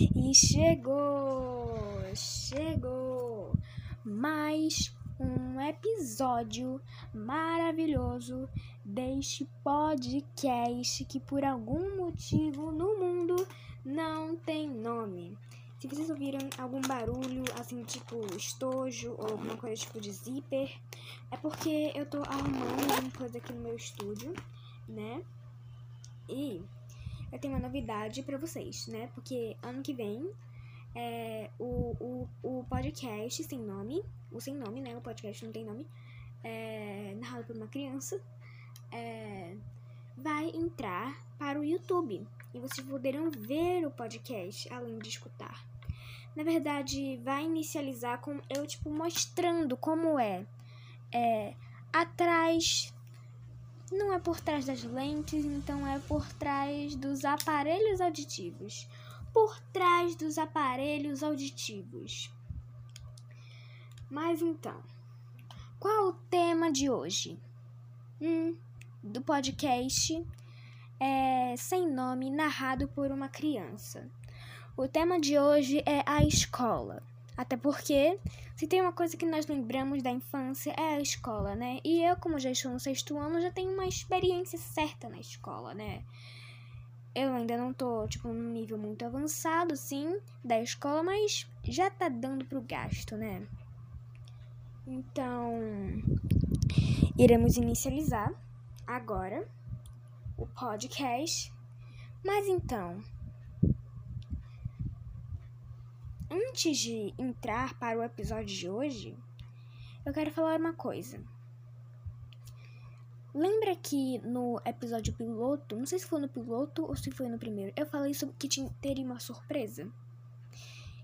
E chegou, chegou mais um episódio maravilhoso deste podcast que por algum motivo no mundo não tem nome. Se vocês ouviram algum barulho, assim, tipo estojo ou alguma coisa tipo de zíper, é porque eu tô arrumando alguma coisa aqui no meu estúdio, né? E eu tenho uma novidade para vocês, né? Porque ano que vem é, o, o, o podcast sem nome, o sem nome, né? O podcast não tem nome, é, narrado por uma criança, é, vai entrar para o YouTube e vocês poderão ver o podcast além de escutar. Na verdade, vai inicializar com eu tipo mostrando como é, é atrás não é por trás das lentes, então é por trás dos aparelhos auditivos. Por trás dos aparelhos auditivos. Mas então, qual o tema de hoje? Hum, do podcast é sem nome, narrado por uma criança. O tema de hoje é a escola. Até porque, se tem uma coisa que nós lembramos da infância, é a escola, né? E eu, como já estou no sexto ano, já tenho uma experiência certa na escola, né? Eu ainda não tô, tipo, num nível muito avançado, sim, da escola, mas já tá dando pro gasto, né? Então, iremos inicializar agora o podcast. Mas então, antes de entrar para o episódio de hoje, eu quero falar uma coisa. Lembra que no episódio piloto, não sei se foi no piloto ou se foi no primeiro, eu falei sobre que teria uma surpresa?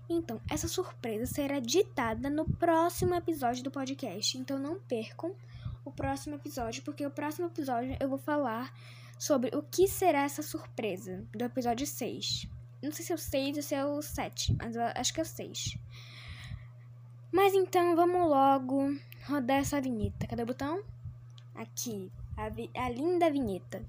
Então, essa surpresa será ditada no próximo episódio do podcast. Então, não percam o próximo episódio, porque o próximo episódio eu vou falar sobre o que será essa surpresa do episódio 6. Não sei se é o 6 ou se é o 7, mas eu acho que é o 6. Mas então vamos logo rodar essa vinheta. Cadê o botão? Aqui, a, a linda vinheta.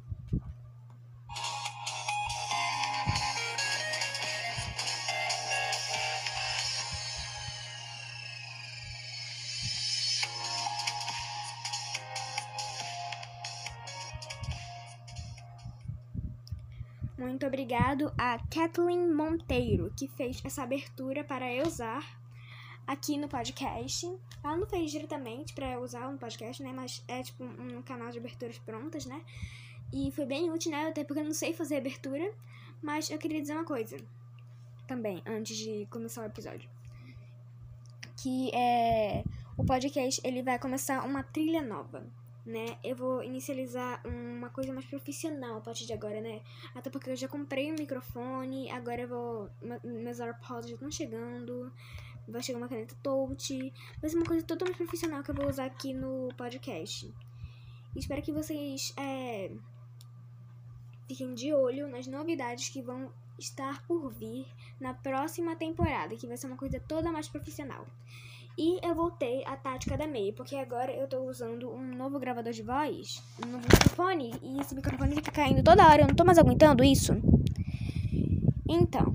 Muito obrigado a Kathleen Monteiro, que fez essa abertura para eu usar aqui no podcast. Ela não fez diretamente para eu usar no podcast, né? Mas é tipo um canal de aberturas prontas, né? E foi bem útil, né? Até porque eu não sei fazer abertura. Mas eu queria dizer uma coisa também, antes de começar o episódio. Que é. O podcast ele vai começar uma trilha nova né? Eu vou inicializar uma coisa mais profissional a partir de agora, né? Até porque eu já comprei um microfone, agora eu vou. Meus AirPods já estão chegando, vai chegar uma caneta touch. Vai ser uma coisa totalmente profissional que eu vou usar aqui no podcast. espero que vocês é, fiquem de olho nas novidades que vão estar por vir na próxima temporada, que vai ser uma coisa toda mais profissional. E eu voltei à tática da May, porque agora eu tô usando um novo gravador de voz, um novo microfone, e esse microfone fica caindo toda hora, eu não tô mais aguentando isso. Então,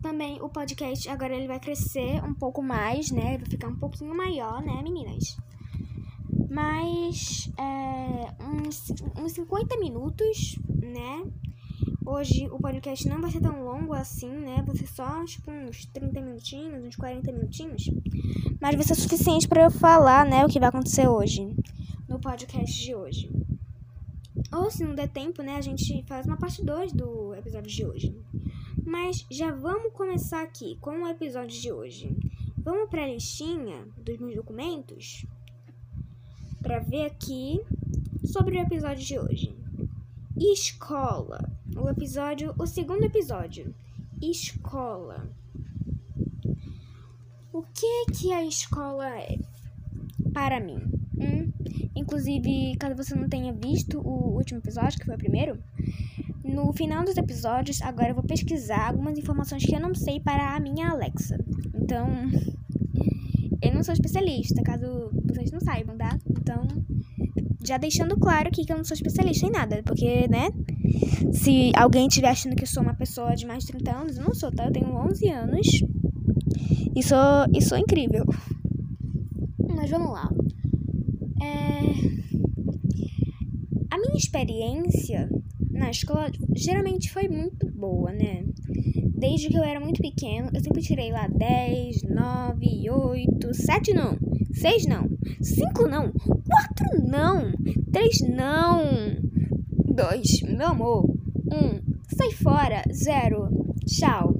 também o podcast agora ele vai crescer um pouco mais, né? Vai ficar um pouquinho maior, né, meninas? Mas é, uns, uns 50 minutos, né? Hoje o podcast não vai ser tão longo assim, né? Vai ser só tipo uns 30 minutinhos, uns 40 minutinhos. Mas vai ser suficiente para eu falar, né, o que vai acontecer hoje no podcast de hoje. Ou se não der tempo, né, a gente faz uma parte 2 do episódio de hoje. Mas já vamos começar aqui com o episódio de hoje. Vamos para a listinha dos meus documentos para ver aqui sobre o episódio de hoje. Escola. O episódio, o segundo episódio. Escola. O que que a escola é para mim? Hum? Inclusive, caso você não tenha visto o último episódio, que foi o primeiro, no final dos episódios, agora eu vou pesquisar algumas informações que eu não sei para a minha Alexa. Então, eu não sou especialista, caso vocês não saibam, tá? Então, já deixando claro aqui que eu não sou especialista em nada, porque, né? Se alguém estiver achando que eu sou uma pessoa de mais de 30 anos, eu não sou, tá? Eu tenho 11 anos e sou, e sou incrível. Mas vamos lá. É... A minha experiência na escola geralmente foi muito boa, né? Desde que eu era muito pequeno, eu sempre tirei lá 10, 9, 8, 7 não, 6 não, 5 não, 4 não, 3 não, 2, meu amor, 1, sai fora, 0, tchau.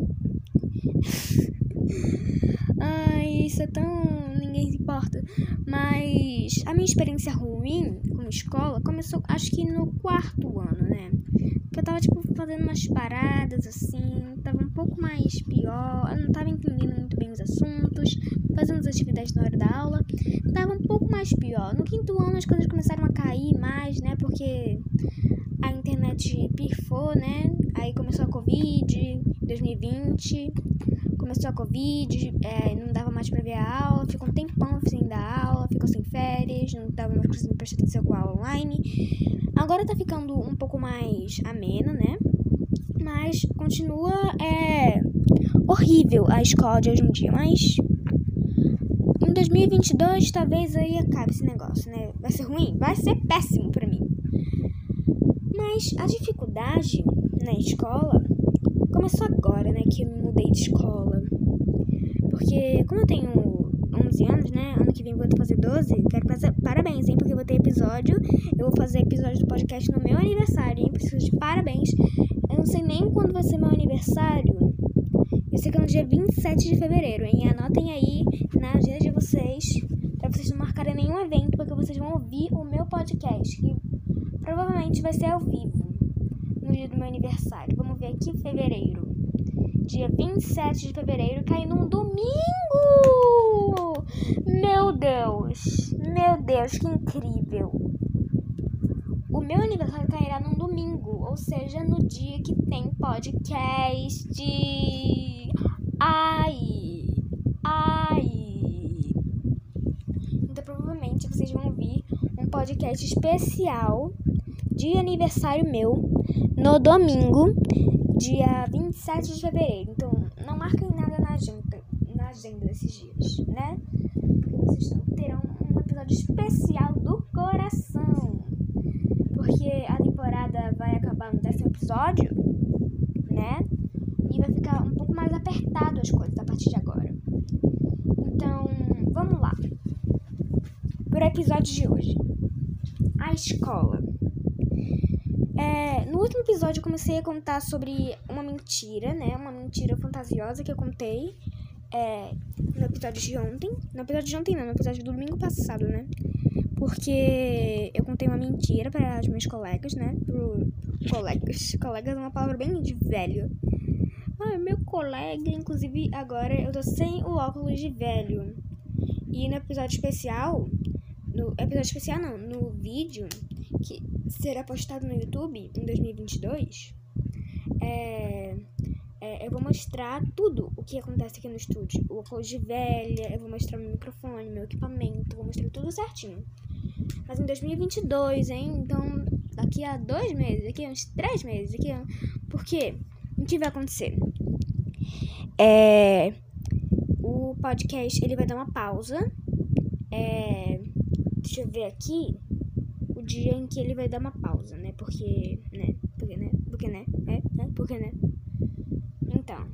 Ai, isso é tão. ninguém se importa. Mas a minha experiência ruim com escola começou, acho que no quarto ano, né? Que eu tava, tipo, fazendo umas paradas assim, tava um pouco mais pior, eu não tava entendendo muito bem os assuntos, fazendo as atividades na hora da aula, tava um pouco mais pior. No quinto ano as coisas começaram a cair mais, né? Porque a internet pifou, né? Aí começou a Covid, 2020 começou a Covid, é, não dava mais pra ver a aula, ficou um tempão sem dar aula, ficou sem férias, não tava mais conseguindo prestar atenção com a aula online. Agora tá ficando um pouco mais ameno, né? Mas continua é, horrível a escola de hoje em dia, mas em 2022 talvez aí acabe esse negócio, né? Vai ser ruim? Vai ser péssimo pra mim. Mas a dificuldade na escola começou agora, né, que eu me mudei de escola. Porque, como eu tenho 11 anos, né, ano que vem vou fazer 12, quero fazer parabéns, hein, porque eu vou ter episódio, eu vou fazer episódio do podcast no meu aniversário, hein, preciso de parabéns. Eu não sei nem quando vai ser meu aniversário. Eu sei que é no dia 27 de fevereiro, hein, anotem aí na agenda de vocês, pra vocês não marcarem nenhum evento, porque vocês vão ouvir o meu podcast, que provavelmente vai ser ao vivo no dia do meu aniversário. Vamos ver aqui, fevereiro. Dia 27 de fevereiro cai num domingo! Meu Deus! Meu Deus, que incrível! O meu aniversário cairá num domingo, ou seja, no dia que tem podcast. Ai! Ai! Então provavelmente vocês vão ouvir um podcast especial de aniversário meu no domingo, dia 27 de fevereiro. Então, não marquem nada na agenda, na agenda desses dias, né? Porque vocês terão um episódio especial do coração. Porque a temporada vai acabar no décimo episódio, né? E vai ficar um pouco mais apertado as coisas a partir de agora. Então, vamos lá. Para o episódio de hoje. A escola. É, no último episódio eu comecei a contar sobre uma mentira, né? Uma mentira fantasiosa que eu contei é, no episódio de ontem. No episódio de ontem não, no episódio do domingo passado, né? Porque eu contei uma mentira para as minhas colegas, né? Pro colegas. Colegas é uma palavra bem de velho. Ah, meu colega, inclusive agora eu tô sem o óculos de velho. E no episódio especial, no episódio especial não, no vídeo que será postado no YouTube em 2022, é, é, eu vou mostrar tudo o que acontece aqui no estúdio. O óculos de velha, eu vou mostrar meu microfone, meu equipamento, vou mostrar tudo certinho. Mas em 2022, hein? Então, daqui a dois meses, daqui a uns três meses, daqui a... Por quê? O que vai acontecer? É... O podcast, ele vai dar uma pausa. É... Deixa eu ver aqui dia em que ele vai dar uma pausa, né? Porque, né? Porque, né? Porque, né? É, né? Porque, né? Então,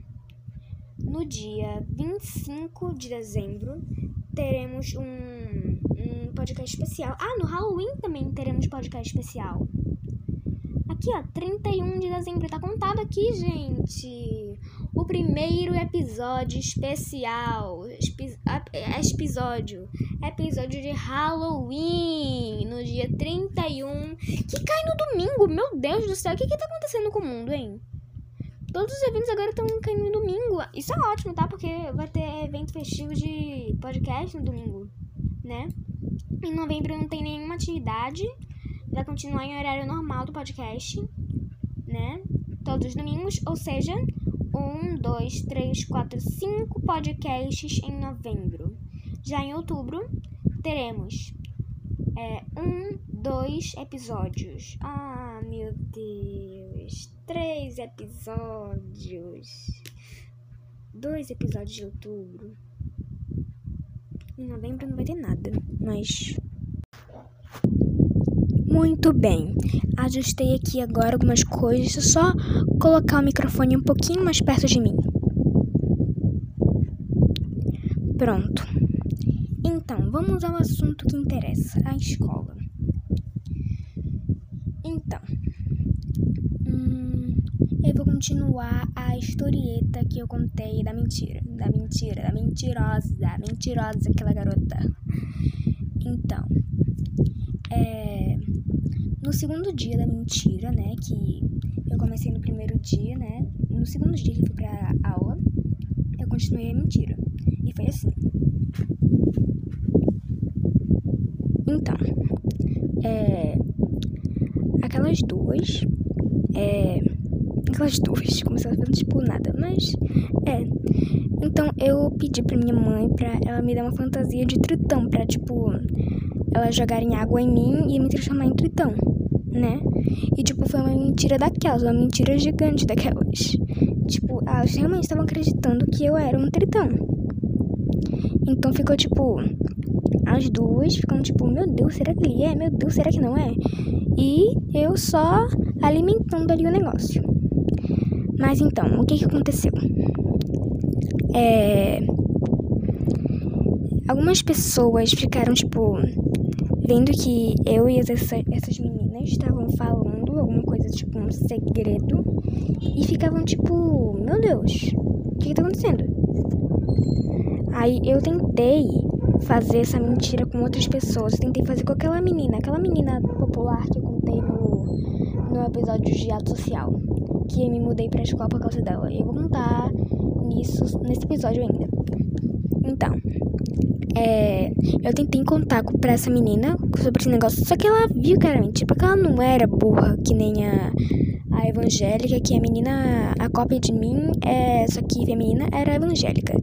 no dia 25 de dezembro, teremos um, um podcast especial. Ah, no Halloween também teremos podcast especial. Aqui, ó, 31 de dezembro. Tá contado aqui, gente. O primeiro episódio especial. episódio. Episódio de Halloween. No dia 31. Que cai no domingo. Meu Deus do céu. O que que tá acontecendo com o mundo, hein? Todos os eventos agora estão caindo no domingo. Isso é ótimo, tá? Porque vai ter evento festivo de podcast no domingo, né? Em novembro não tem nenhuma atividade vai continuar em horário normal do podcast, né? Todos os domingos, ou seja, um, dois, três, quatro, cinco podcasts em novembro. Já em outubro, teremos é, um, dois episódios. Ah, meu Deus. Três episódios. Dois episódios de outubro. Em novembro não vai ter nada, mas. Muito bem. Ajustei aqui agora algumas coisas. É só colocar o microfone um pouquinho mais perto de mim. Pronto. Vamos ao assunto que interessa: a escola. Então, hum, eu vou continuar a historieta que eu contei da mentira, da mentira, da mentirosa, mentirosa aquela garota. Então, é, no segundo dia da mentira, né, que eu comecei no primeiro dia, né, no segundo dia que fui pra aula, eu continuei a mentira. E foi assim. Então, é, aquelas duas, é, aquelas duas, como se elas fossem tipo nada, mas é. Então eu pedi pra minha mãe pra ela me dar uma fantasia de tritão, pra tipo, elas jogarem água em mim e me transformar em tritão, né? E tipo, foi uma mentira daquelas, uma mentira gigante daquelas. Tipo, elas realmente estavam acreditando que eu era um tritão. Então ficou tipo. As duas ficam tipo, meu Deus, será que ele é? Meu Deus, será que não é? E eu só alimentando ali o negócio. Mas então, o que que aconteceu? É. Algumas pessoas ficaram, tipo, vendo que eu e essa, essas meninas estavam falando alguma coisa, tipo, um segredo. E ficavam, tipo, meu Deus, o que, que tá acontecendo? Aí eu tentei fazer essa mentira com outras pessoas. Eu tentei fazer com aquela menina, aquela menina popular que eu contei no, no episódio de ato social. Que eu me mudei pra escola por causa dela. Eu vou contar nisso, nesse episódio ainda. Então, é, eu tentei contar pra essa menina sobre esse negócio, só que ela viu claramente, tipo, que ela não era burra que nem a, a evangélica, que a menina, a cópia de mim, é, só que feminina, era evangélica.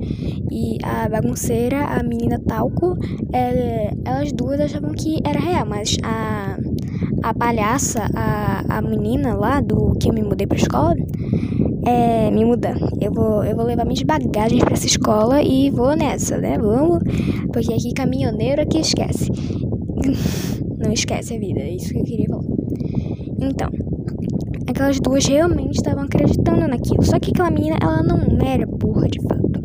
E a bagunceira, a menina talco, é, elas duas achavam que era real, mas a, a palhaça, a, a menina lá do que eu me mudei pra escola, é, me mudar. Eu vou, eu vou levar minhas bagagens pra essa escola e vou nessa, né? Vamos, porque aqui caminhoneiro aqui esquece. Não esquece a vida, é isso que eu queria falar. Então, aquelas duas realmente estavam acreditando naquilo. Só que aquela menina, ela não era burra de fato.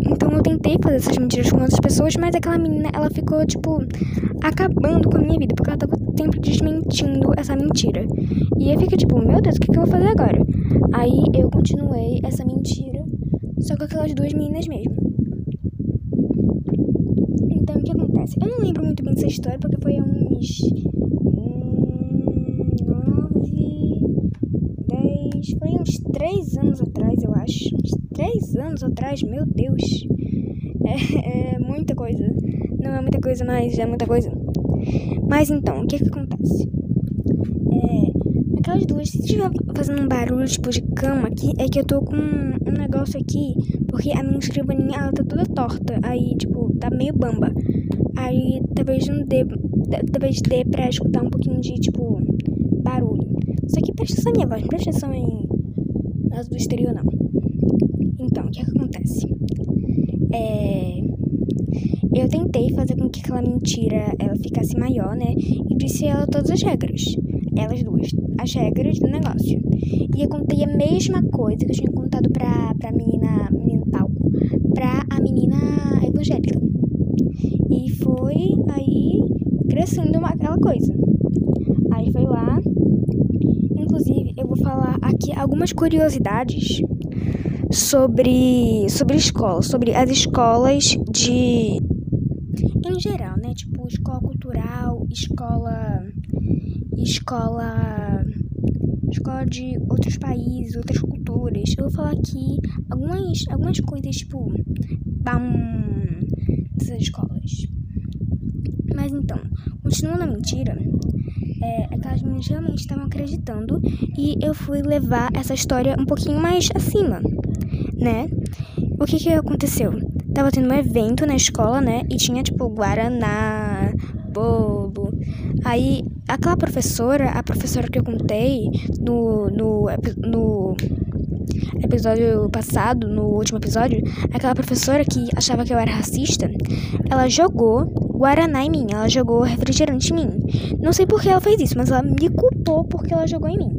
Então eu tentei fazer essas mentiras com outras pessoas, mas aquela menina, ela ficou, tipo, acabando com a minha vida, porque ela tava sempre desmentindo essa mentira. E aí fica tipo, meu Deus, o que, que eu vou fazer agora? Aí eu continuei essa mentira, só com aquelas duas meninas mesmo. Então o que acontece? Eu não lembro muito bem dessa história, porque foi há uns foi uns três anos atrás, eu acho. Uns três anos atrás, meu Deus. É, é muita coisa. Não é muita coisa, mas é muita coisa. Mas então, o que que acontece? É, aquelas duas, se estiver fazendo um barulho tipo de cama aqui, é que eu tô com um negócio aqui, porque a minha escrivaninha, ela tá toda torta. Aí, tipo, tá meio bamba. Aí, talvez não dê, talvez dê pra escutar um pouquinho de, tipo, barulho. Só que presta atenção em minha voz, não presta atenção em as do exterior, não. Então, o que, é que acontece? É... Eu tentei fazer com que aquela mentira ela ficasse maior, né? E disse a ela todas as regras. Elas duas. As regras do negócio. E eu contei a mesma coisa que eu tinha contado pra, pra menina, menina tal. Pra a menina evangélica. E foi aí crescendo aquela coisa. Aí foi lá, Inclusive, eu vou falar aqui algumas curiosidades sobre sobre escola, sobre as escolas de em geral, né? Tipo, escola cultural, escola escola escola de outros países, outras culturas. Eu vou falar aqui algumas algumas coisas tipo bam, dessas escolas. Mas então, continuando a mentira, é, aquelas meninas realmente estavam acreditando e eu fui levar essa história um pouquinho mais acima, né? O que que aconteceu? Tava tendo um evento na escola, né? E tinha, tipo, guaraná, bolo, Aí, aquela professora, a professora que eu contei no, no, no episódio passado, no último episódio, aquela professora que achava que eu era racista, ela jogou Guaraná em mim, ela jogou refrigerante em mim. Não sei por que ela fez isso, mas ela me culpou porque ela jogou em mim.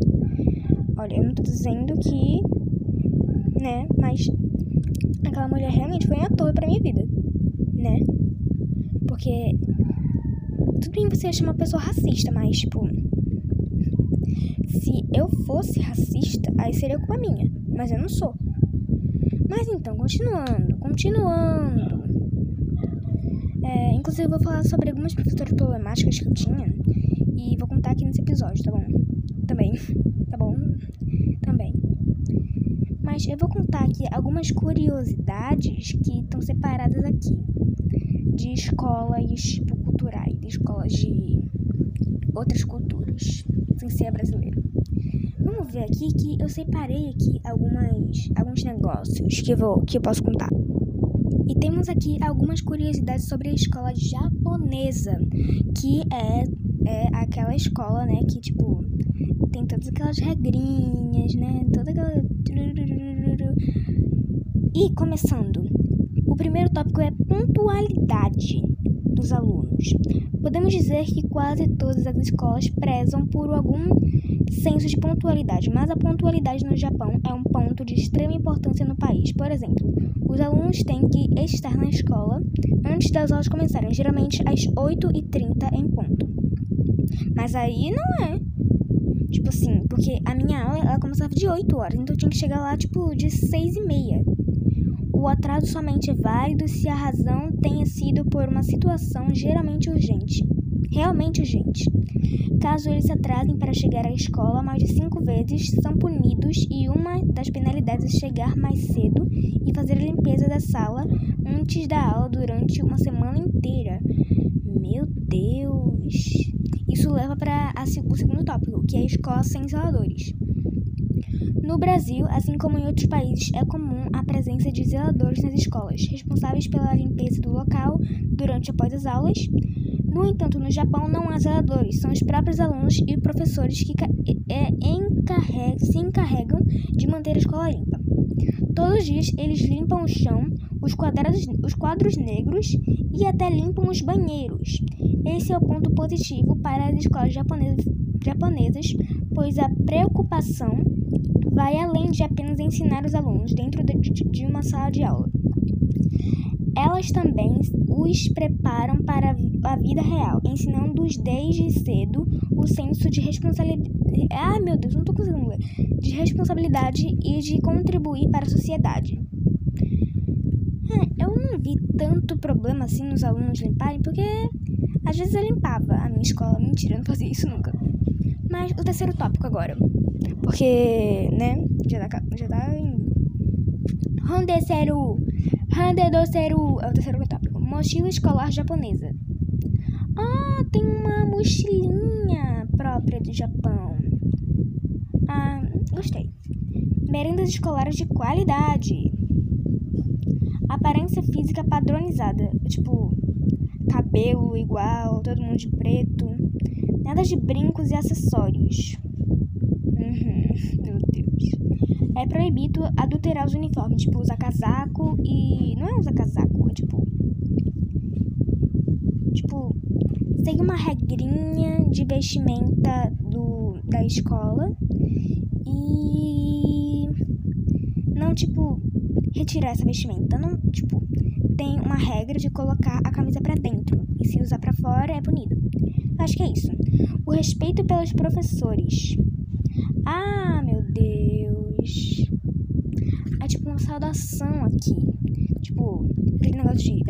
Olha, eu não tô dizendo que. Né, mas. Aquela mulher realmente foi um ator pra minha vida, né? Porque. Tudo bem você achar uma pessoa racista, mas, tipo. Se eu fosse racista, aí seria culpa minha. Mas eu não sou. Mas então, continuando, continuando. É, inclusive, eu vou falar sobre algumas professoras problemáticas que eu tinha. E vou contar aqui nesse episódio, tá bom? Também. Tá bom? Mas eu vou contar aqui algumas curiosidades que estão separadas aqui. De escolas tipo, culturais, de escolas de outras culturas, sem ser brasileiro. Vamos ver aqui que eu separei aqui algumas, alguns negócios que eu, vou, que eu posso contar. E temos aqui algumas curiosidades sobre a escola japonesa, que é, é aquela escola, né, que tipo tem todas aquelas regrinhas, né, toda aquela E começando, o primeiro tópico é pontualidade dos alunos. Podemos dizer que quase todas as escolas prezam por algum senso de pontualidade, mas a pontualidade no Japão é um ponto de extrema importância no país. Por exemplo, os alunos têm que estar na escola antes das aulas começarem, geralmente às 8h30 em ponto. Mas aí não é. Tipo assim, porque a minha aula ela começava de 8 horas, então eu tinha que chegar lá tipo de 6 e meia. O atraso somente é válido se a razão tenha sido por uma situação geralmente urgente, realmente urgente. Caso eles se atrasem para chegar à escola mais de cinco vezes, são punidos e uma das penalidades é chegar mais cedo e fazer a limpeza da sala antes da aula durante uma semana inteira. Meu Deus! Isso leva para o segundo tópico, que é a escola sem zeladores. No Brasil, assim como em outros países, é comum a presença de zeladores nas escolas, responsáveis pela limpeza do local durante e após as aulas. No entanto, no Japão não há zeladores, são os próprios alunos e professores que é, se encarregam de manter a escola limpa. Todos os dias eles limpam o chão, os, quadrados, os quadros negros e até limpam os banheiros. Esse é o ponto positivo para as escolas japonesas, japonesas pois a preocupação vai além de apenas ensinar os alunos dentro de uma sala de aula. Elas também os preparam para a vida real, ensinando-os desde cedo o senso de responsabilidade. Ah, meu Deus, não estou conseguindo ler. De responsabilidade e de contribuir para a sociedade. É, eu não vi tanto problema assim nos alunos limparem, porque às vezes eu limpava a minha escola. Mentira, eu não fazia isso nunca. Mas o terceiro tópico agora. Porque, né? Já tá, já tá em. Rondeseru. Randedoseru. É o terceiro tópico. Mochila escolar japonesa. Ah, tem uma mochilinha própria do Japão. Ah, gostei. Merendas escolares de qualidade. Aparência física padronizada. Tipo, cabelo igual, todo mundo de preto. Nada de brincos e acessórios. Uhum, meu Deus. É proibido adulterar os uniformes, tipo, usar casaco e. Não é usar casaco, é tipo. Tipo, segue uma regrinha de vestimenta do, da escola e. Não, tipo, retirar essa vestimenta. Não, tipo, tem uma regra de colocar a camisa para dentro e se usar para fora é punido. Acho que é isso. O respeito pelos professores. Ah, meu É tipo uma saudação aqui. Tipo, aquele negócio de.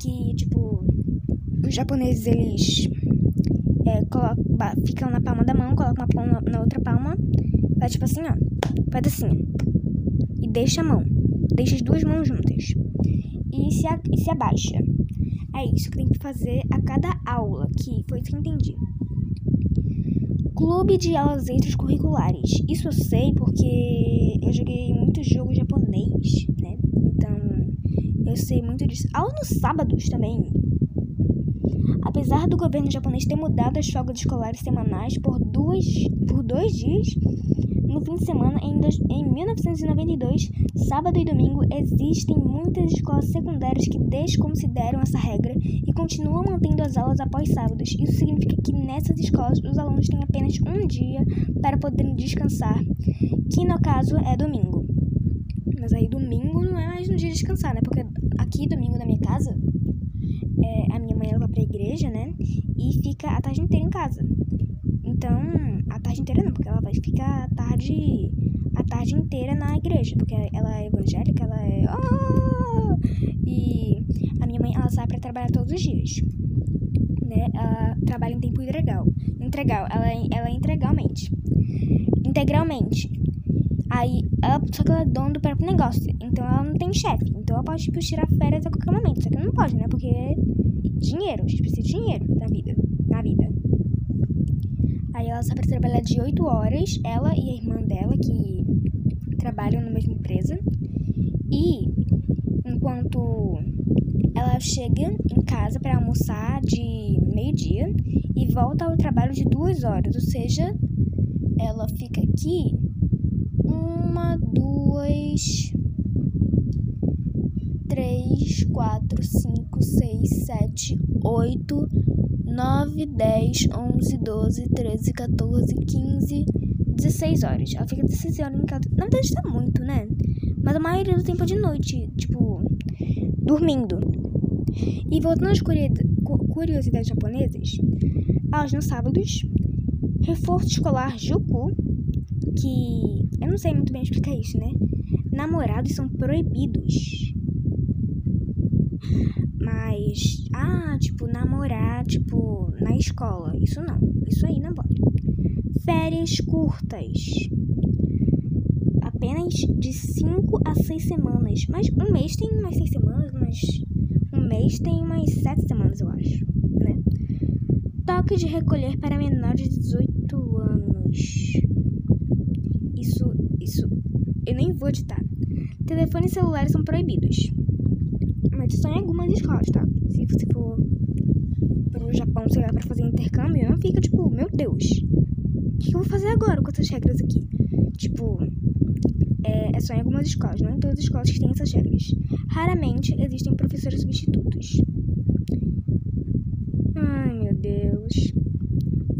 Que, tipo, os japoneses eles é, colocam, ficam na palma da mão, colocam uma palma na outra palma. Faz tipo assim, ó. Faz assim. E deixa a mão. Deixa as duas mãos juntas. E se, e se abaixa. É isso que tem que fazer a cada aula, que foi isso que eu entendi. Clube de aulas extracurriculares. Isso eu sei porque eu joguei muito jogo japonês, né? Então, eu sei muito disso. Aula nos sábados também. apesar do governo japonês ter mudado as folgas escolares semanais por, duas, por dois dias, no fim de semana, em, dois, em 1992, sábado e domingo, existem muitas escolas secundárias que desconsideram essa regra e continuam mantendo as aulas após sábados. Isso significa que nessas escolas os alunos têm apenas um dia para poderem descansar, que no caso é domingo. Mas aí domingo não é mais um dia de descansar, né? Porque aqui, domingo na minha casa, é, a minha mãe ela vai pra igreja, né? E fica a tarde inteira em casa. Então, a tarde inteira não, porque ela vai ficar a tarde, a tarde inteira na igreja, porque ela é evangélica, ela é. Oh! E a minha mãe, ela sai pra trabalhar todos os dias. Né? Ela trabalha em tempo integral. Integral, ela, ela é integralmente. Integralmente. Aí, ela, só que ela é dona do próprio negócio. Então ela não tem chefe. Então ela pode, tipo, tirar férias a qualquer momento. Só que não pode, né? Porque dinheiro, a gente precisa de dinheiro na vida. Na vida. Aí ela sai pra trabalhar de 8 horas, ela e a irmã dela, que trabalham na mesma empresa. E enquanto ela chega em casa para almoçar de meio-dia e volta ao trabalho de duas horas, ou seja, ela fica aqui uma, duas, três, quatro, cinco, seis, sete, oito, 9, 10, 11, 12, 13, 14, 15, 16 horas. Ela fica 16 horas em casa. Na verdade, tá muito, né? Mas a maioria do tempo é de noite, tipo, dormindo. E voltando às curiosidades japonesas, aos nos sábados, reforço escolar Juku, que eu não sei muito bem explicar isso, né? Namorados são proibidos. Mas, ah, tipo, namorar, tipo, na escola. Isso não. Isso aí não pode. Férias curtas. Apenas de 5 a 6 semanas. Mas um mês tem umas 6 semanas, mas um mês tem umas 7 semanas, eu acho. Né? Toque de recolher para menores de 18 anos. Isso, isso, eu nem vou editar. Telefones celulares são proibidos mas só em algumas escolas, tá? Se você for pro Japão, sei pra fazer intercâmbio, não fica tipo, meu Deus, o que eu vou fazer agora com essas regras aqui? Tipo, é, é só em algumas escolas, não em todas as escolas que têm essas regras. Raramente existem professores substitutos. Ai, meu Deus.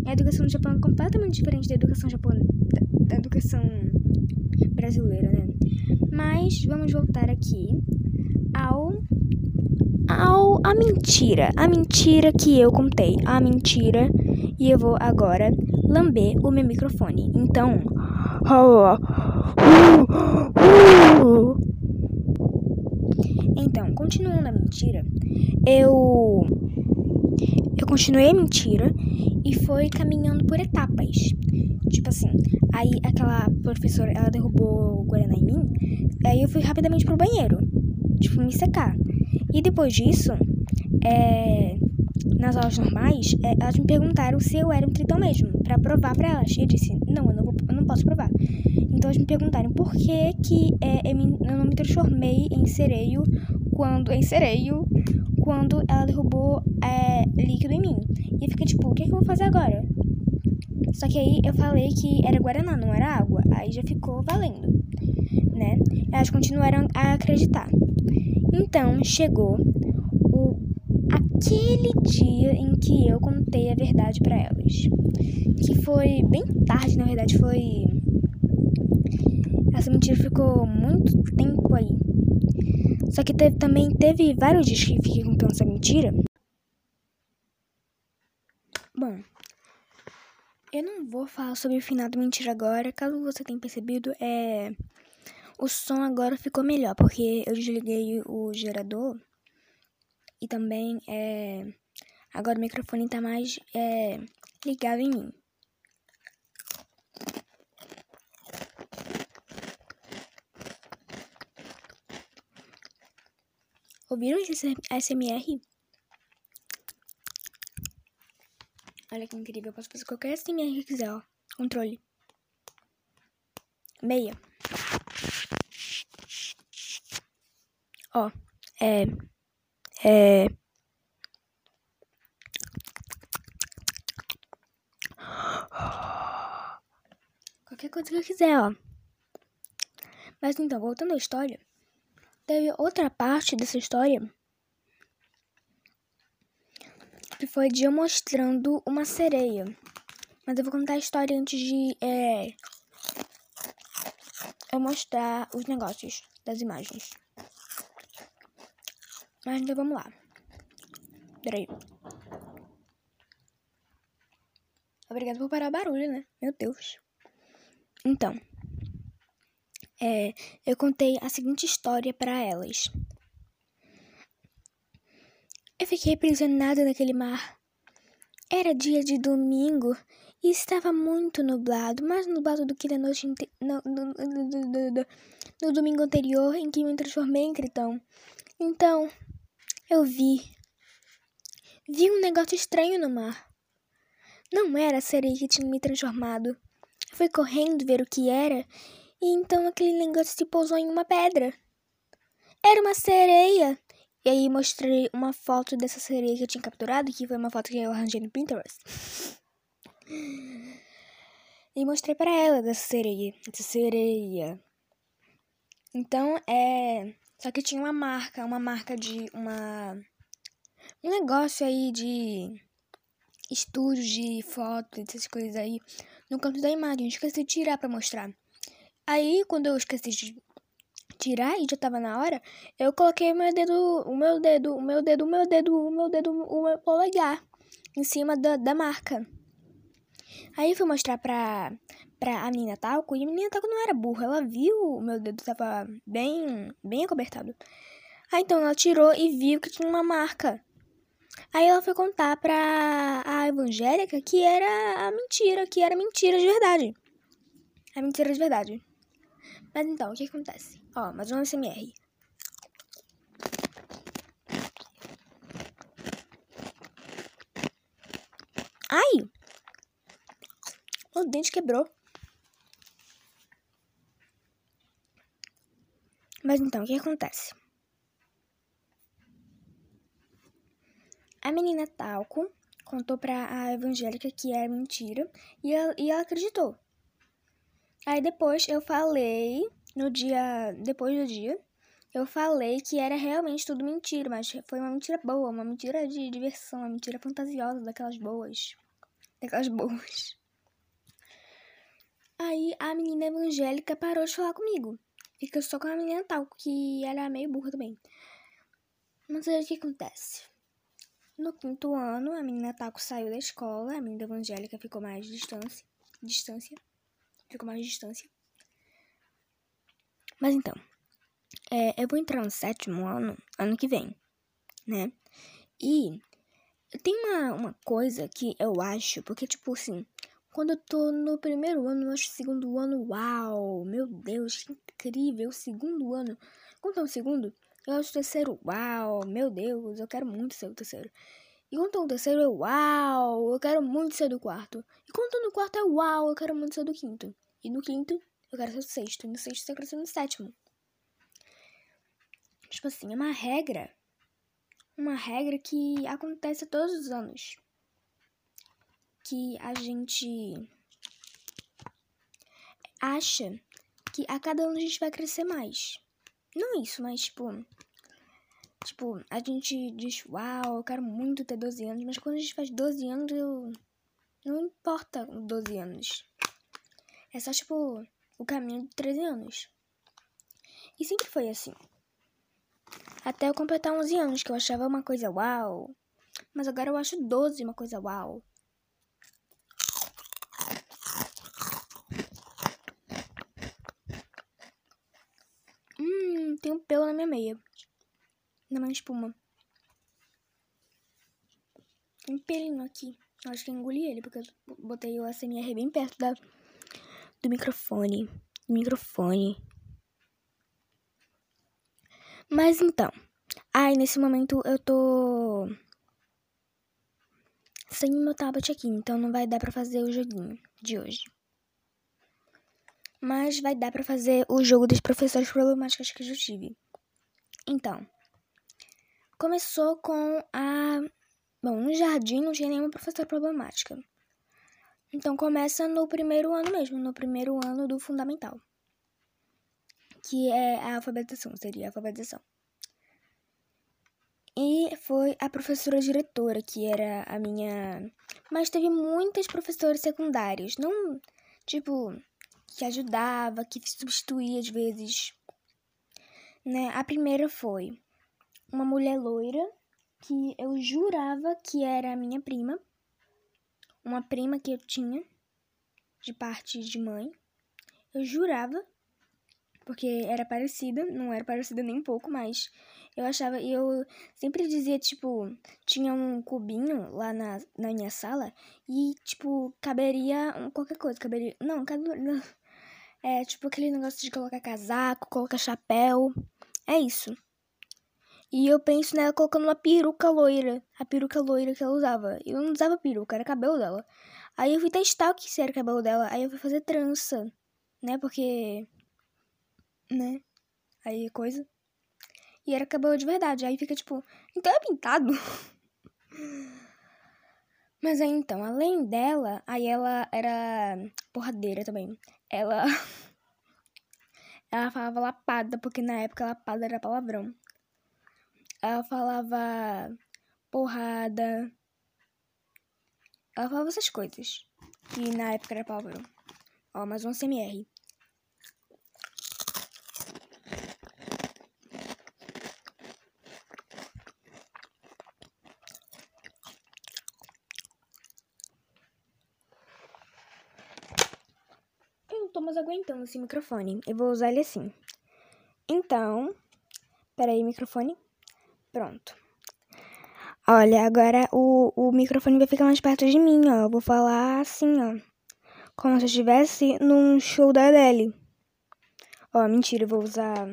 A educação no Japão é completamente diferente da educação japonesa, da, da educação brasileira, né? Mas vamos voltar aqui ao ao a mentira, a mentira que eu contei, a mentira e eu vou agora lamber o meu microfone. Então, então, continuando a mentira, eu eu continuei a mentira e foi caminhando por etapas. Tipo assim, aí aquela professora, ela derrubou o Guaraná em mim, aí eu fui rapidamente pro banheiro, tipo, me secar. E depois disso, é, nas aulas normais, é, elas me perguntaram se eu era um tritão mesmo, para provar para elas. Eu disse, não, eu não, vou, eu não posso provar. Então elas me perguntaram por que, que é, eu, me, eu não me transformei em sereio quando em sereio quando ela derrubou é, líquido em mim. E eu fiquei tipo, o que, que eu vou fazer agora? Só que aí eu falei que era Guaraná, não era água. Aí já ficou valendo, né? Elas continuaram a acreditar. Então chegou o aquele dia em que eu contei a verdade para elas. Que foi bem tarde, na verdade, foi essa mentira ficou muito tempo aí. Só que teve, também teve vários dias que fiquei contando essa mentira. Bom, eu não vou falar sobre o final da mentira agora. Caso você tenha percebido, é o som agora ficou melhor, porque eu desliguei o gerador e também é, agora o microfone tá mais é, ligado em mim. Ouviram esse SMR? Olha que incrível, eu posso fazer qualquer SMR que quiser, ó. Controle. Meia. Ó, é. É. Qualquer coisa que eu quiser, ó. Mas então, voltando à história, teve outra parte dessa história que foi de eu mostrando uma sereia. Mas eu vou contar a história antes de é, eu mostrar os negócios das imagens. Mas então vamos lá. Peraí. Obrigada por parar o barulho, né? Meu Deus. Então, é, eu contei a seguinte história para elas. Eu fiquei aprisionada naquele mar. Era dia de domingo e estava muito nublado, mais nublado do que na noite no, no, no, no, domingo anterior em que me transformei em Tritão. Então, eu vi. Vi um negócio estranho no mar. Não era a sereia que tinha me transformado. Fui correndo ver o que era, e então aquele negócio se pousou em uma pedra. Era uma sereia. E aí mostrei uma foto dessa sereia que eu tinha capturado, que foi uma foto que eu arranjei no Pinterest. E mostrei para ela dessa sereia, dessa sereia. Então, é, só que tinha uma marca, uma marca de uma um negócio aí de estúdio de foto, essas coisas aí, no canto da imagem. Eu esqueci de tirar pra mostrar. Aí, quando eu esqueci de tirar e já tava na hora, eu coloquei meu dedo, o meu dedo, o meu dedo, o meu dedo, o meu dedo, o meu polegar em cima da, da marca. Aí fui mostrar pra, pra a menina talco, e a menina talco não era burra, ela viu o meu dedo tava bem, bem acobertado. Aí então ela tirou e viu que tinha uma marca. Aí ela foi contar pra a evangélica que era a mentira, que era mentira de verdade. É mentira de verdade. Mas então, o que acontece? Ó, mais um SMR. Ai! O dente quebrou. Mas então, o que acontece? A menina Talco contou pra a evangélica que era mentira e ela, e ela acreditou. Aí depois eu falei, no dia. Depois do dia, eu falei que era realmente tudo mentira, mas foi uma mentira boa, uma mentira de diversão, uma mentira fantasiosa, daquelas boas. Daquelas boas. Aí a menina evangélica parou de falar comigo. Fica só com a menina tal, que era meio burra também. Mas aí o que acontece? No quinto ano, a menina Taco saiu da escola, a menina evangélica ficou mais distância, distância, ficou mais distância. Mas então, é, eu vou entrar no sétimo ano, ano que vem, né? E tem uma, uma coisa que eu acho, porque tipo assim, quando eu tô no primeiro ano, eu acho segundo ano, uau, meu Deus, que incrível, o segundo ano. Quando é o segundo, eu acho o terceiro, uau, meu Deus, eu quero muito ser o terceiro. E quando o terceiro, é uau, eu quero muito ser do quarto. E quando no quarto, é uau, eu quero muito ser do quinto. E no quinto, eu quero ser do sexto. E no sexto, eu quero ser no sétimo. Tipo assim, é uma regra. Uma regra que acontece todos os anos. Que a gente acha que a cada ano a gente vai crescer mais. Não isso, mas tipo. Tipo, a gente diz, uau, eu quero muito ter 12 anos, mas quando a gente faz 12 anos, eu. Não importa 12 anos. É só, tipo, o caminho de 13 anos. E sempre foi assim. Até eu completar 11 anos, que eu achava uma coisa uau. Mas agora eu acho 12 uma coisa uau. tem um pelo na minha meia. Na minha espuma. Um pelinho aqui. Acho que engoli ele, porque eu botei o ASMR bem perto da, do microfone. Do microfone. Mas então. Ai, nesse momento eu tô sem meu tablet aqui, então não vai dar pra fazer o joguinho de hoje mas vai dar para fazer o jogo dos professores problemáticos que eu tive. Então, começou com a. Bom, no jardim não tinha nenhuma professora problemática. Então começa no primeiro ano mesmo, no primeiro ano do fundamental. Que é a alfabetização, seria a alfabetização. E foi a professora diretora que era a minha. Mas teve muitas professoras secundárias. Não, tipo, que ajudava, que substituía às vezes. Né? A primeira foi uma mulher loira que eu jurava que era a minha prima uma prima que eu tinha, de parte de mãe. Eu jurava, porque era parecida, não era parecida nem um pouco, mas eu achava, e eu sempre dizia, tipo, tinha um cubinho lá na, na minha sala e, tipo, caberia qualquer coisa, caberia, não, caberia, é, tipo, aquele negócio de colocar casaco, colocar chapéu, é isso. E eu penso nela colocando uma peruca loira. A peruca loira que ela usava. Eu não usava peruca, era cabelo dela. Aí eu fui testar o que era o cabelo dela. Aí eu fui fazer trança. Né? Porque. Né? Aí coisa. E era cabelo de verdade. Aí fica tipo. Então é pintado. Mas aí então, além dela, aí ela era porradeira também. Ela. ela falava lapada, porque na época lapada era palavrão. Ela falava porrada. Ela falava essas coisas. Que na época era palavrão. Ó, mais um CMR. Eu não tô esse microfone. Eu vou usar ele assim. Então, peraí, microfone. Pronto. Olha, agora o, o microfone vai ficar mais perto de mim, ó. Eu vou falar assim, ó. Como se eu estivesse num show da Adele. Ó, mentira, eu vou usar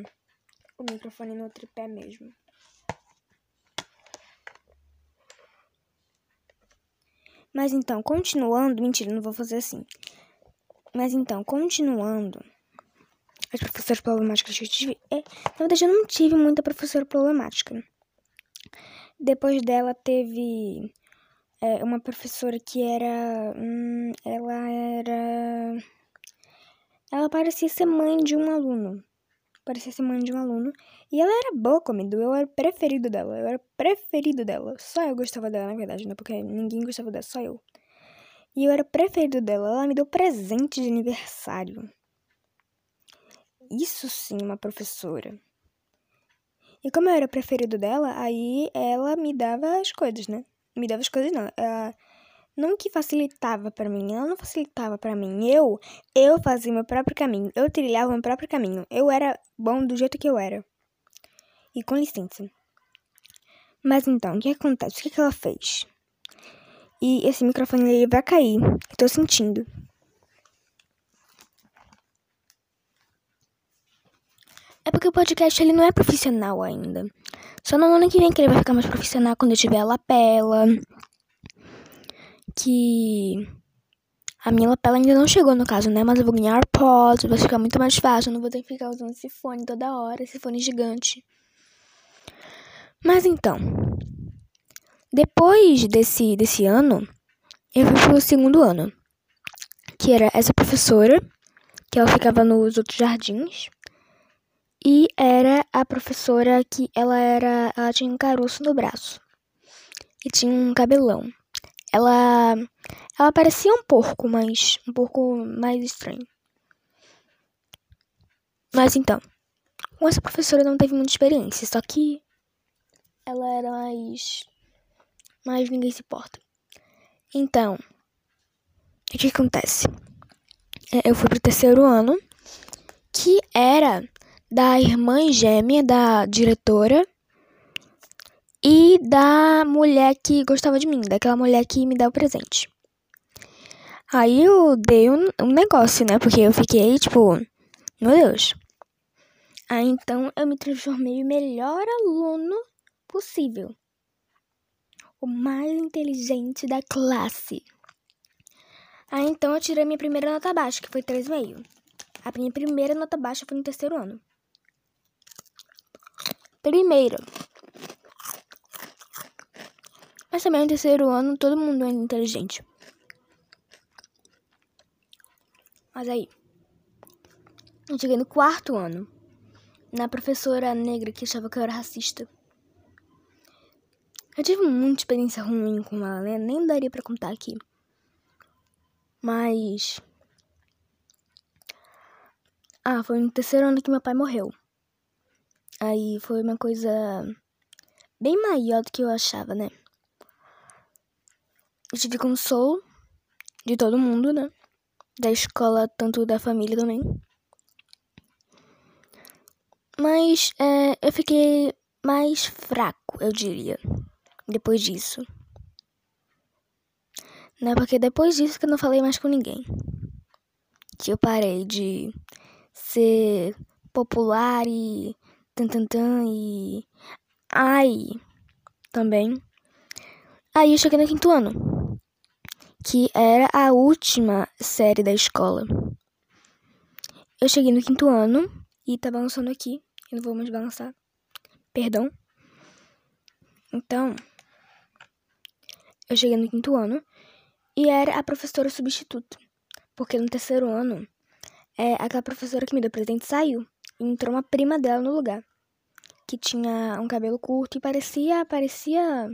o microfone no tripé mesmo. Mas então, continuando. Mentira, não vou fazer assim. Mas então, continuando. As professoras problemáticas que eu tive. É, na verdade, eu não tive muita professora problemática. Depois dela teve é, uma professora que era. Hum, ela era. Ela parecia ser mãe de um aluno. Parecia ser mãe de um aluno. E ela era boa comigo. Eu era preferido dela. Eu era preferido dela. Só eu gostava dela, na verdade, né? Porque ninguém gostava dela, só eu. E eu era preferido dela. Ela me deu presente de aniversário. Isso sim, uma professora. E como eu era preferido dela, aí ela me dava as coisas, né? Me dava as coisas, não. Ela não que facilitava para mim, ela não facilitava para mim. Eu, eu fazia meu próprio caminho. Eu trilhava meu próprio caminho. Eu era bom do jeito que eu era. E com licença. Mas então, o que acontece? O que, que ela fez? E esse microfone ele vai cair. Tô sentindo. É porque o podcast ele não é profissional ainda. Só no ano que vem que ele vai ficar mais profissional quando eu tiver a lapela. Que a minha lapela ainda não chegou no caso, né? Mas eu vou ganhar AirPods, vai ficar muito mais fácil. Eu não vou ter que ficar usando esse fone toda hora, esse fone gigante. Mas então, depois desse, desse ano, eu fui pro segundo ano. Que era essa professora, que ela ficava nos outros jardins. E era a professora que ela era, ela tinha um caroço no braço e tinha um cabelão. Ela ela parecia um porco, mas um pouco mais estranho. Mas então, com essa professora não teve muita experiência, só que ela era mais mais ninguém se importa. Então, o que acontece? É, eu fui pro terceiro ano, que era da irmã gêmea da diretora e da mulher que gostava de mim, daquela mulher que me deu o presente. Aí eu dei um, um negócio, né? Porque eu fiquei tipo, meu Deus. Aí então eu me transformei o melhor aluno possível. O mais inteligente da classe. Aí então eu tirei minha primeira nota baixa, que foi 3,5. A minha primeira nota baixa foi no terceiro ano. Primeira. Mas também no terceiro ano todo mundo é inteligente. Mas aí, eu cheguei no quarto ano, na professora negra que achava que eu era racista. Eu tive muita experiência ruim com ela, né? Nem daria para contar aqui. Mas. Ah, foi no terceiro ano que meu pai morreu. Aí foi uma coisa bem maior do que eu achava, né? Eu tive consolo de todo mundo, né? Da escola, tanto da família também. Mas é, eu fiquei mais fraco, eu diria depois disso. Não é porque depois disso que eu não falei mais com ninguém. Que eu parei de ser popular e tan e ai também. Aí eu cheguei no quinto ano, que era a última série da escola. Eu cheguei no quinto ano e tá balançando aqui. Eu não vou mais balançar. Perdão. Então, eu cheguei no quinto ano e era a professora substituta. Porque no terceiro ano, é, aquela professora que me deu presente saiu e entrou uma prima dela no lugar. Que tinha um cabelo curto e parecia. parecia.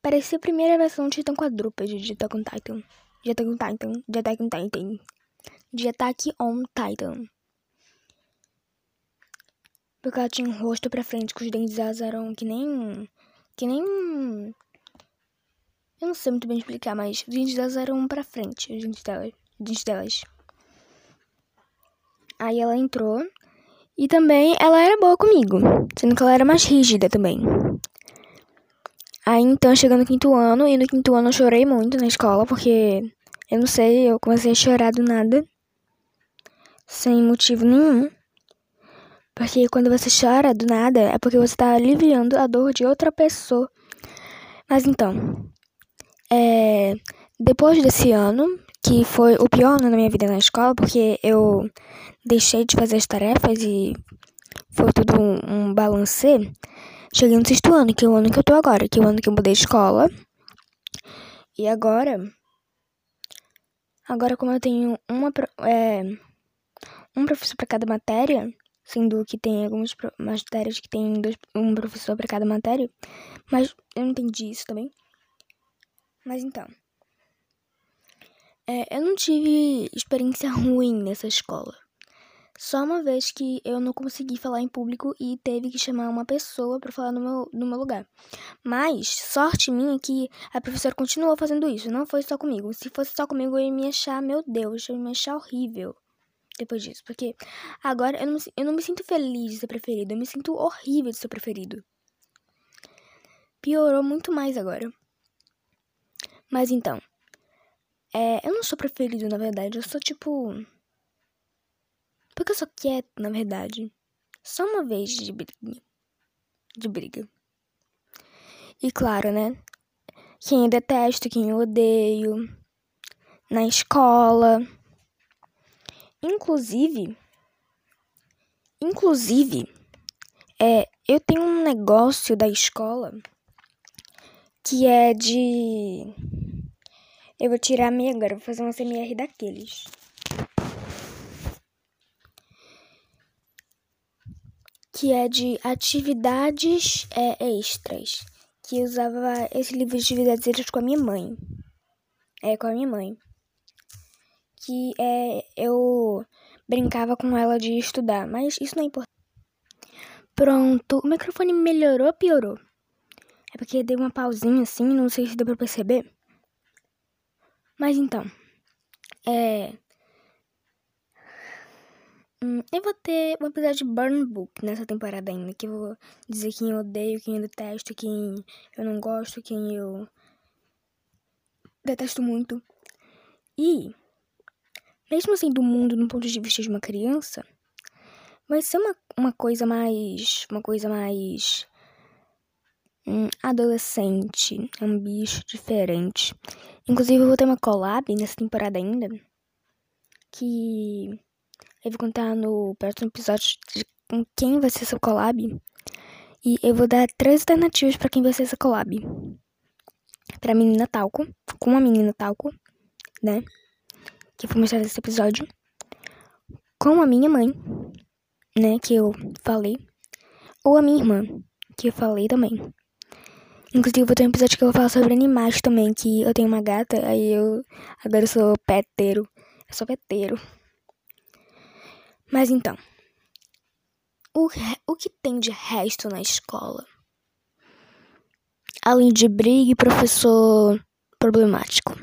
parecia a primeira versão de Titan quadrúpede de Attack on Titan. De Attack on Titan. De Attack on Titan. De Attack on Titan. Porque ela tinha um rosto pra frente, com os dentes delas eram que nem. que nem eu não sei muito bem explicar, mas os dentes delas eram pra frente, os dentes delas. Os dentes delas. Aí ela entrou. E também ela era boa comigo. Sendo que ela era mais rígida também. Aí então chegando no quinto ano, e no quinto ano eu chorei muito na escola, porque eu não sei, eu comecei a chorar do nada. Sem motivo nenhum. Porque quando você chora do nada, é porque você tá aliviando a dor de outra pessoa. Mas então, é, depois desse ano, que foi o pior ano da minha vida na escola, porque eu deixei de fazer as tarefas e foi tudo um, um balancê. Cheguei no sexto ano, que é o ano que eu tô agora, que é o ano que eu mudei de escola. E agora. Agora, como eu tenho uma, é, um professor para cada matéria, sendo que tem algumas matérias que tem dois, um professor para cada matéria, mas eu não entendi isso também. Mas então. É, eu não tive experiência ruim nessa escola. Só uma vez que eu não consegui falar em público e teve que chamar uma pessoa para falar no meu, no meu lugar. Mas, sorte minha que a professora continuou fazendo isso, não foi só comigo. Se fosse só comigo, eu ia me achar, meu Deus, eu ia me achar horrível depois disso. Porque agora eu não, eu não me sinto feliz de ser preferido, eu me sinto horrível de ser preferido. Piorou muito mais agora. Mas então, é, eu não sou preferido, na verdade. Eu sou tipo. Porque eu sou quieto, na verdade. Só uma vez de briga. De briga. E claro, né? Quem eu detesto, quem eu odeio. Na escola. Inclusive. Inclusive. É, eu tenho um negócio da escola que é de eu vou tirar a minha agora, vou fazer uma CMR daqueles. Que é de atividades é, extras. Que eu usava esse livro de atividades extras com a minha mãe. É, com a minha mãe. Que é, eu brincava com ela de estudar, mas isso não é importante. Pronto, o microfone melhorou ou piorou? É porque deu uma pausinha assim, não sei se deu pra perceber. Mas então, é. Hum, eu vou ter um episódio de Burn Book nessa temporada ainda, que eu vou dizer quem eu odeio, quem eu detesto, quem eu não gosto, quem eu detesto muito. E, mesmo sendo o mundo no ponto de vista de uma criança, vai ser uma, uma coisa mais. Uma coisa mais. Hum, adolescente. É um bicho diferente. Inclusive, eu vou ter uma collab nessa temporada ainda. Que eu vou contar no próximo episódio de com quem vai ser essa collab. E eu vou dar três alternativas para quem vai ser essa collab. Pra menina talco, com uma menina talco, né? Que eu vou mostrar nesse episódio. com a minha mãe, né, que eu falei, ou a minha irmã, que eu falei também. Inclusive, vou ter um episódio que eu vou falar sobre animais também, que eu tenho uma gata, aí eu agora eu sou peteiro. Eu sou peteiro. Mas então, o, o que tem de resto na escola? Além de briga e professor problemático.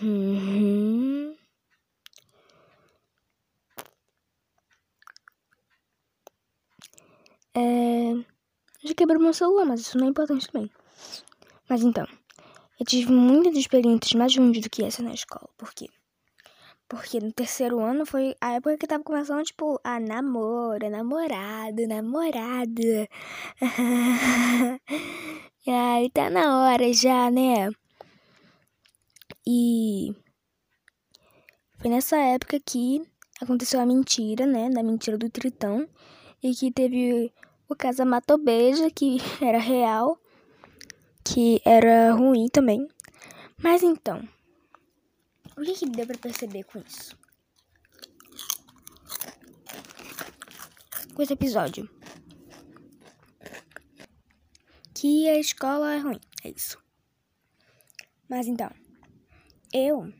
Uhum. É... Já quebrou meu celular, mas isso não é importante também. Mas então, eu tive muitas experiências mais ruins do que essa na escola. Por quê? Porque no terceiro ano foi a época que tava começando, tipo, a namoro, namorado, namorada. e aí tá na hora já, né? E foi nessa época que aconteceu a mentira, né? Da mentira do Tritão. E que teve o caso Beija, que era real, que era ruim também. Mas então, o que, que deu para perceber com isso? Com esse episódio. Que a escola é ruim, é isso. Mas então, eu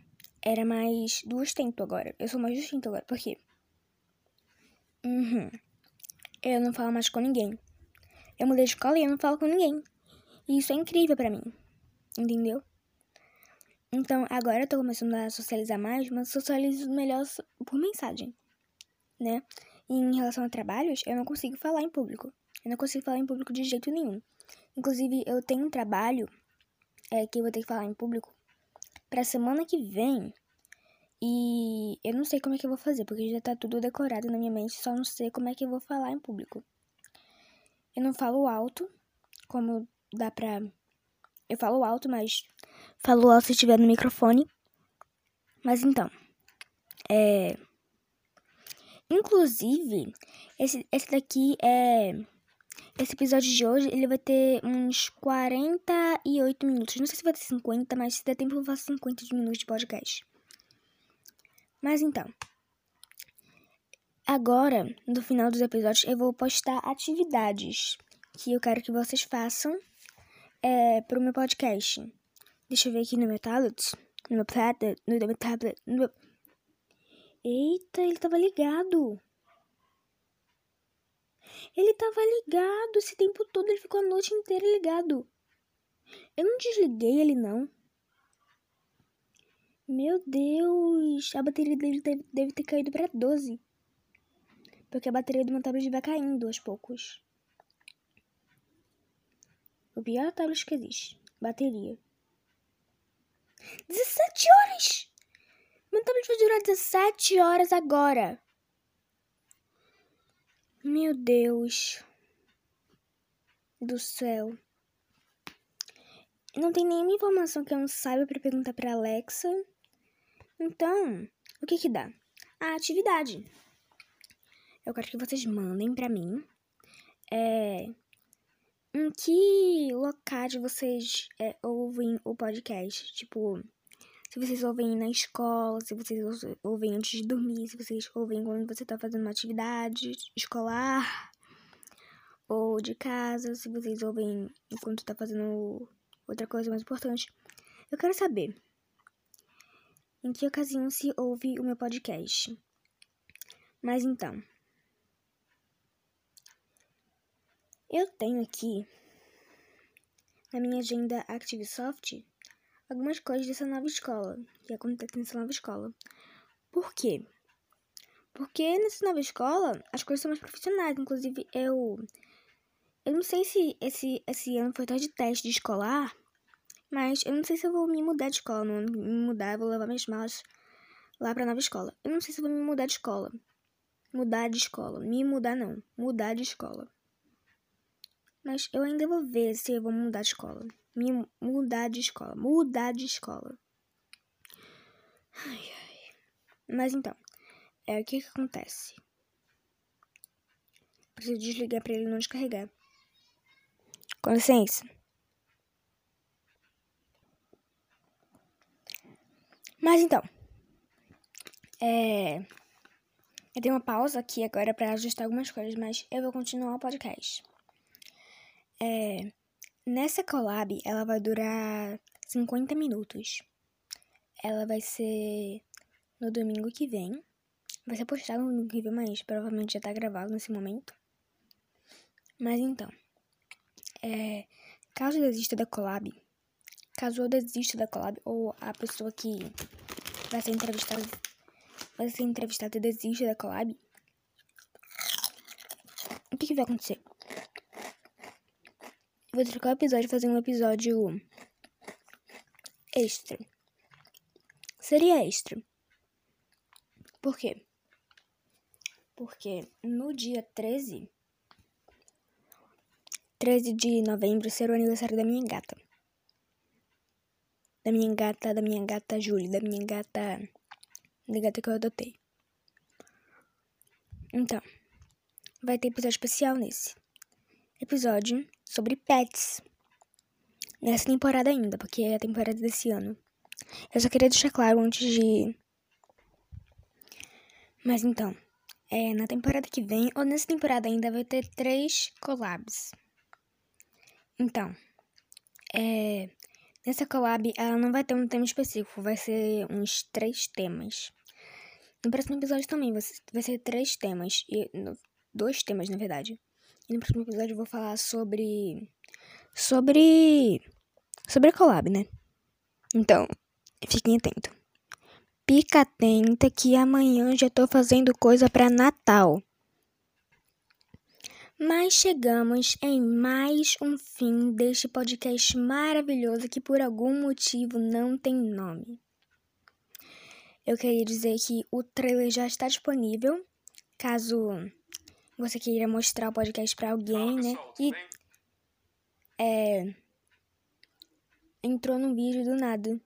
era mais do agora. Eu sou mais do agora, por quê? Uhum. Eu não falo mais com ninguém. Eu mudei de escola e eu não falo com ninguém. E isso é incrível para mim. Entendeu? Então, agora eu tô começando a socializar mais, mas socializo melhor por mensagem, né? E em relação a trabalhos, eu não consigo falar em público. Eu não consigo falar em público de jeito nenhum. Inclusive, eu tenho um trabalho é, que eu vou ter que falar em público pra semana que vem. E eu não sei como é que eu vou fazer, porque já tá tudo decorado na minha mente, só não sei como é que eu vou falar em público. Eu não falo alto, como dá pra. Eu falo alto, mas Falo alto se estiver no microfone. Mas então. É. Inclusive, esse, esse daqui é. Esse episódio de hoje, ele vai ter uns 48 minutos. Não sei se vai ter 50, mas se der tempo eu faço 50 minutos de podcast. Mas então. Agora, no final dos episódios, eu vou postar atividades que eu quero que vocês façam é, pro meu podcast. Deixa eu ver aqui no meu tablet. No meu tablet. No meu tablet. No meu... Eita, ele tava ligado. Ele tava ligado esse tempo todo. Ele ficou a noite inteira ligado. Eu não desliguei ele, não. Meu Deus. A bateria dele deve, deve ter caído pra 12. Porque a bateria do meu tablet vai caindo aos poucos. O pior tablet que existe. Bateria. 17 horas! Meu tablet vai durar 17 horas agora. Meu Deus do céu. Não tem nenhuma informação que eu não saiba para perguntar para Alexa. Então, o que que dá? A atividade. Eu quero que vocês mandem para mim é, em que locais vocês é, ouvem o podcast? Tipo, se vocês ouvem na escola, se vocês ouvem antes de dormir, se vocês ouvem quando você tá fazendo uma atividade escolar ou de casa, se vocês ouvem enquanto tá fazendo outra coisa mais importante. Eu quero saber em que ocasião se ouve o meu podcast. Mas então. Eu tenho aqui na minha agenda ActiveSoft algumas coisas dessa nova escola, que acontece nessa nova escola. Por quê? Porque nessa nova escola as coisas são mais profissionais. Inclusive, eu. Eu não sei se esse, esse ano foi tarde de teste de escolar, mas eu não sei se eu vou me mudar de escola. Não me mudar, eu vou levar minhas malas lá pra nova escola. Eu não sei se eu vou me mudar de escola. Mudar de escola. Me mudar, não. Mudar de escola. Mas eu ainda vou ver se eu vou mudar de escola. Me mudar de escola. Mudar de escola. Ai, ai. Mas então, é o que, que acontece. Preciso desligar para ele não descarregar. Com licença. Mas então, É... Eu dei uma pausa aqui agora para ajustar algumas coisas, mas eu vou continuar o podcast. É... Nessa collab, ela vai durar 50 minutos. Ela vai ser no domingo que vem. Vai ser postado no domingo que vem, mas provavelmente já tá gravado nesse momento. Mas então, é, caso desista da collab, caso eu desista da collab, ou a pessoa que vai ser entrevistada, vai ser entrevistada e desista da collab, o que, que vai acontecer? Vou trocar o episódio e fazer um episódio extra. Seria extra. Por quê? Porque no dia 13 13 de novembro será o aniversário da minha gata. Da minha gata, da minha gata Julie, da minha gata. Da gata que eu adotei. Então, vai ter episódio especial nesse. Episódio sobre pets. Nessa temporada ainda, porque é a temporada desse ano. Eu só queria deixar claro antes de. Mas então, é, na temporada que vem, ou nessa temporada ainda, vai ter três collabs. Então, é, nessa collab ela não vai ter um tema específico, vai ser uns três temas. No próximo episódio também vai ser, vai ser três temas, e no, dois temas na verdade. E no próximo episódio eu vou falar sobre. Sobre. Sobre a collab, né? Então, fiquem atentos. Fica atenta que amanhã já tô fazendo coisa para Natal. Mas chegamos em mais um fim deste podcast maravilhoso que por algum motivo não tem nome. Eu queria dizer que o trailer já está disponível, caso você queira mostrar o podcast para alguém, né? E é entrou no vídeo do nada.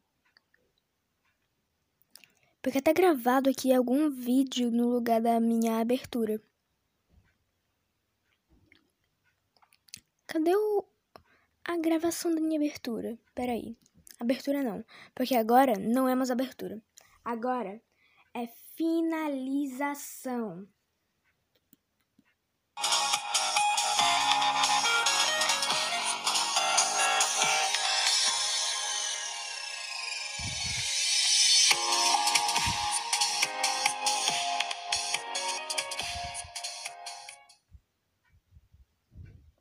Porque tá gravado aqui algum vídeo no lugar da minha abertura. Cadê o, a gravação da minha abertura? Peraí. Abertura não. Porque agora não é mais abertura. Agora é finalização.